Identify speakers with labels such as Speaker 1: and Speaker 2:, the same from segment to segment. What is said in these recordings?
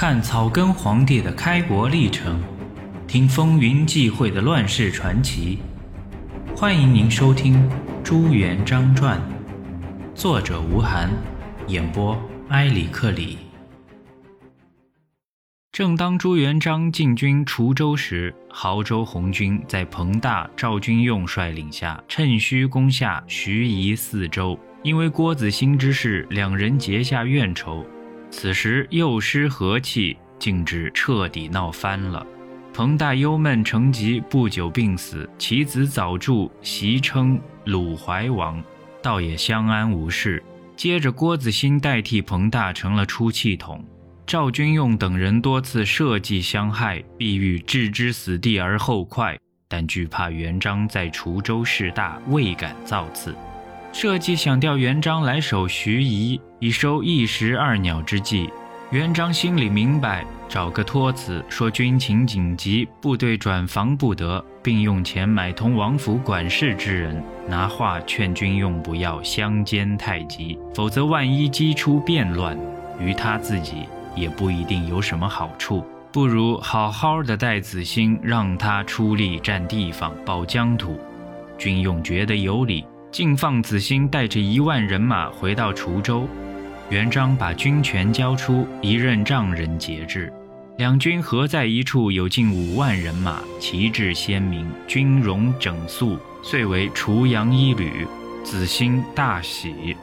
Speaker 1: 看草根皇帝的开国历程，听风云际会的乱世传奇。欢迎您收听《朱元璋传》，作者吴晗，演播埃里克里。正当朱元璋进军滁州时，濠州红军在彭大、赵君用率领下，趁虚攻下盱眙四州。因为郭子兴之事，两人结下怨仇。此时又失和气，竟至彻底闹翻了。彭大忧闷成疾，不久病死，其子早著袭称鲁怀王，倒也相安无事。接着郭子兴代替彭大成了出气筒。赵君用等人多次设计相害，必欲置之死地而后快，但惧怕元璋在滁州势大，未敢造次。设计想调元璋来守盱眙，以收一石二鸟之计。元璋心里明白，找个托词说军情紧急，部队转防不得，并用钱买通王府管事之人，拿话劝军用不要相煎太急，否则万一激出变乱，于他自己也不一定有什么好处。不如好好的带子兴，让他出力占地方、保疆土。军用觉得有理。竟放子兴带着一万人马回到滁州，元璋把军权交出，一任丈人节制。两军合在一处，有近五万人马，旗帜鲜明，军容整肃，遂为滁阳一旅。子兴大喜。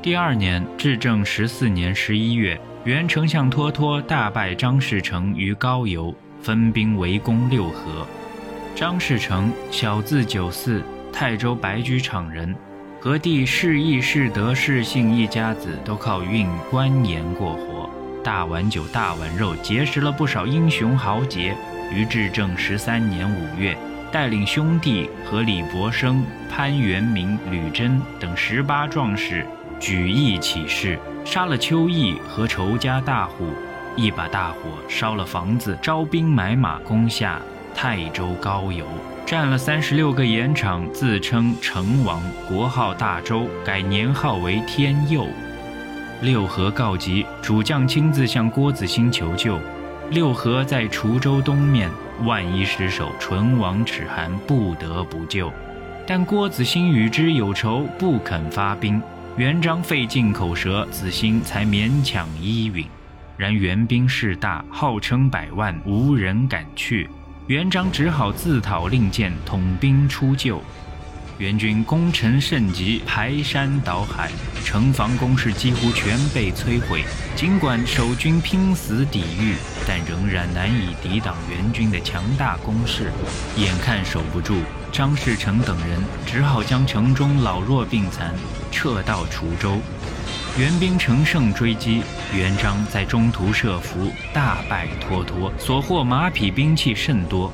Speaker 1: 第二年，至正十四年十一月，元丞相脱脱大败张士诚于高邮，分兵围攻六合。张士诚，小字九四。泰州白驹场人，和弟世义、世德、世信一家子都靠运官盐过活，大碗酒、大碗肉，结识了不少英雄豪杰。于至正十三年五月，带领兄弟和李伯生、潘元明、吕珍等十八壮士，举义起事，杀了邱毅和仇家大户，一把大火烧了房子，招兵买马攻下泰州高邮。占了三十六个盐场，自称成王，国号大周，改年号为天佑。六合告急，主将亲自向郭子兴求救。六合在滁州东面，万一失守，唇亡齿寒，不得不救。但郭子兴与之有仇，不肯发兵。元璋费尽口舌，子兴才勉强依允。然援兵势大，号称百万，无人敢去。元璋只好自讨令箭，统兵出救。元军攻城甚急，排山倒海，城防工事几乎全被摧毁。尽管守军拼死抵御，但仍然难以抵挡元军的强大攻势。眼看守不住，张士诚等人只好将城中老弱病残撤到滁州。援兵乘胜追击，元璋在中途设伏，大败脱脱，所获马匹兵器甚多。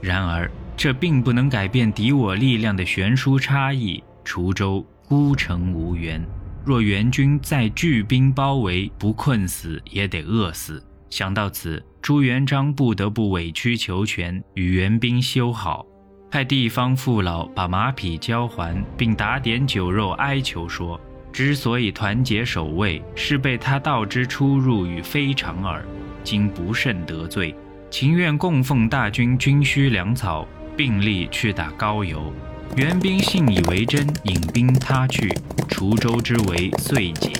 Speaker 1: 然而，这并不能改变敌我力量的悬殊差异。滁州孤城无援，若元军再聚兵包围，不困死也得饿死。想到此，朱元璋不得不委曲求全，与援兵修好，派地方父老把马匹交还，并打点酒肉，哀求说。之所以团结守卫，是被他道之出入与非常耳。今不慎得罪，情愿供奉大军军需粮草，并力去打高邮。援兵信以为真，引兵他去，滁州之围遂解。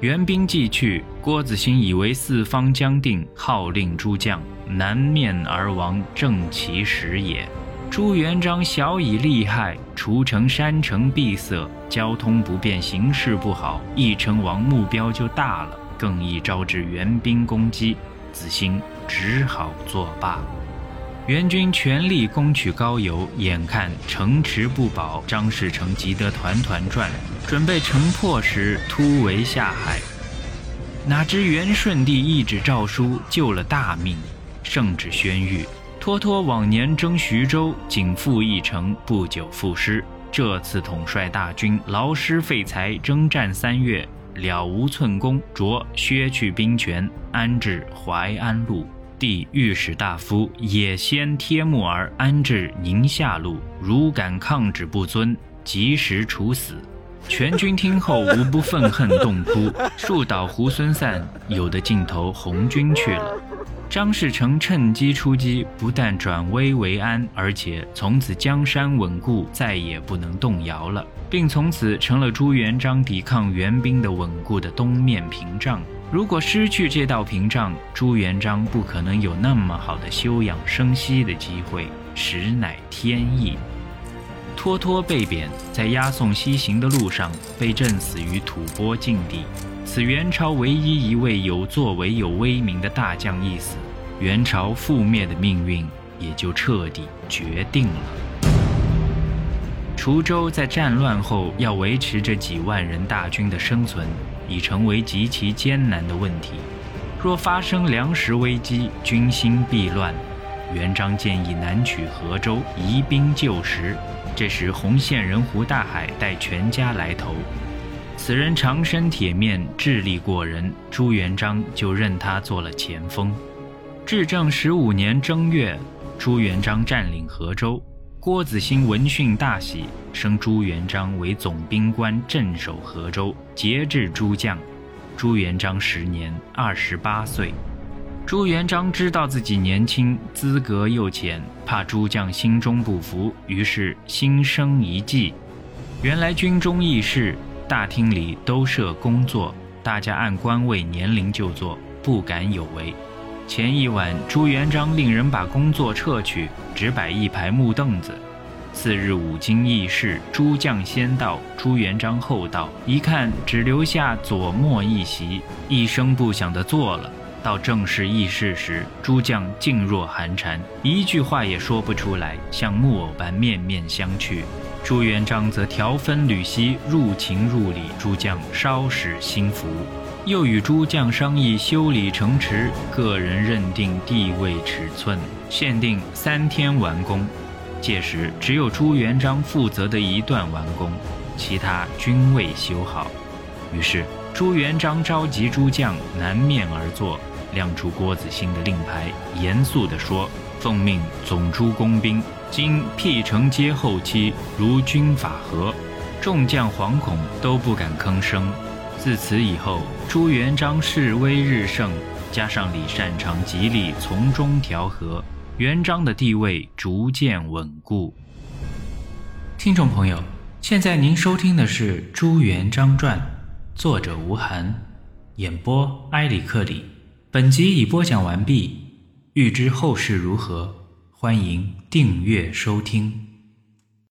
Speaker 1: 援兵既去，郭子兴以为四方将定，号令诸将南面而亡，正其时也。朱元璋晓以利害，滁城山城闭塞，交通不便，形势不好，义成王目标就大了，更易招致援兵攻击。子兴只好作罢。元军全力攻取高邮，眼看城池不保，张士诚急得团团转，准备城破时突围下海。哪知元顺帝一纸诏书救了大命，圣旨宣谕。脱脱往年征徐州，仅复一城，不久赋诗。这次统帅大军，劳师费财，征战三月，了无寸功，着削去兵权，安置淮安路。帝御史大夫也先贴木儿安置宁夏路，如敢抗旨不遵，及时处死。全军听后无不愤恨动哭，树倒猢狲散，有的尽投红军去了。张士诚趁机出击，不但转危为安，而且从此江山稳固，再也不能动摇了，并从此成了朱元璋抵抗援兵的稳固的东面屏障。如果失去这道屏障，朱元璋不可能有那么好的休养生息的机会，实乃天意。脱脱被贬，在押送西行的路上被震死于吐蕃境地。此元朝唯一一位有作为、有威名的大将一死，元朝覆灭的命运也就彻底决定了。滁州在战乱后要维持这几万人大军的生存，已成为极其艰难的问题。若发生粮食危机，军心必乱。元璋建议南取河州，移兵救时。这时，洪县人胡大海带全家来投。此人长身铁面，智力过人，朱元璋就任他做了前锋。至正十五年正月，朱元璋占领河州，郭子兴闻讯大喜，升朱元璋为总兵官，镇守河州，节制诸将。朱元璋时年二十八岁。朱元璋知道自己年轻，资格又浅，怕诸将心中不服，于是心生一计。原来军中议事，大厅里都设工作，大家按官位年龄就坐，不敢有违。前一晚，朱元璋令人把工作撤去，只摆一排木凳子。次日五经议事，诸将先到，朱元璋后到，一看只留下左末一席，一声不响地坐了。到正式议事时，诸将静若寒蝉，一句话也说不出来，像木偶般面面相觑。朱元璋则调分缕析，入情入理，诸将稍使心服，又与诸将商议修理城池，个人认定地位尺寸，限定三天完工。届时只有朱元璋负责的一段完工，其他均未修好。于是朱元璋召集诸将南面而坐。亮出郭子兴的令牌，严肃地说：“奉命总诸工兵，今辟城皆后期，如军法和。”众将惶恐，都不敢吭声。自此以后，朱元璋势威日盛，加上李善长极力从中调和，元璋的地位逐渐稳固。听众朋友，现在您收听的是《朱元璋传》，作者吴晗，演播埃里克里。本集已播讲完毕，欲知后事如何，欢迎订阅收听。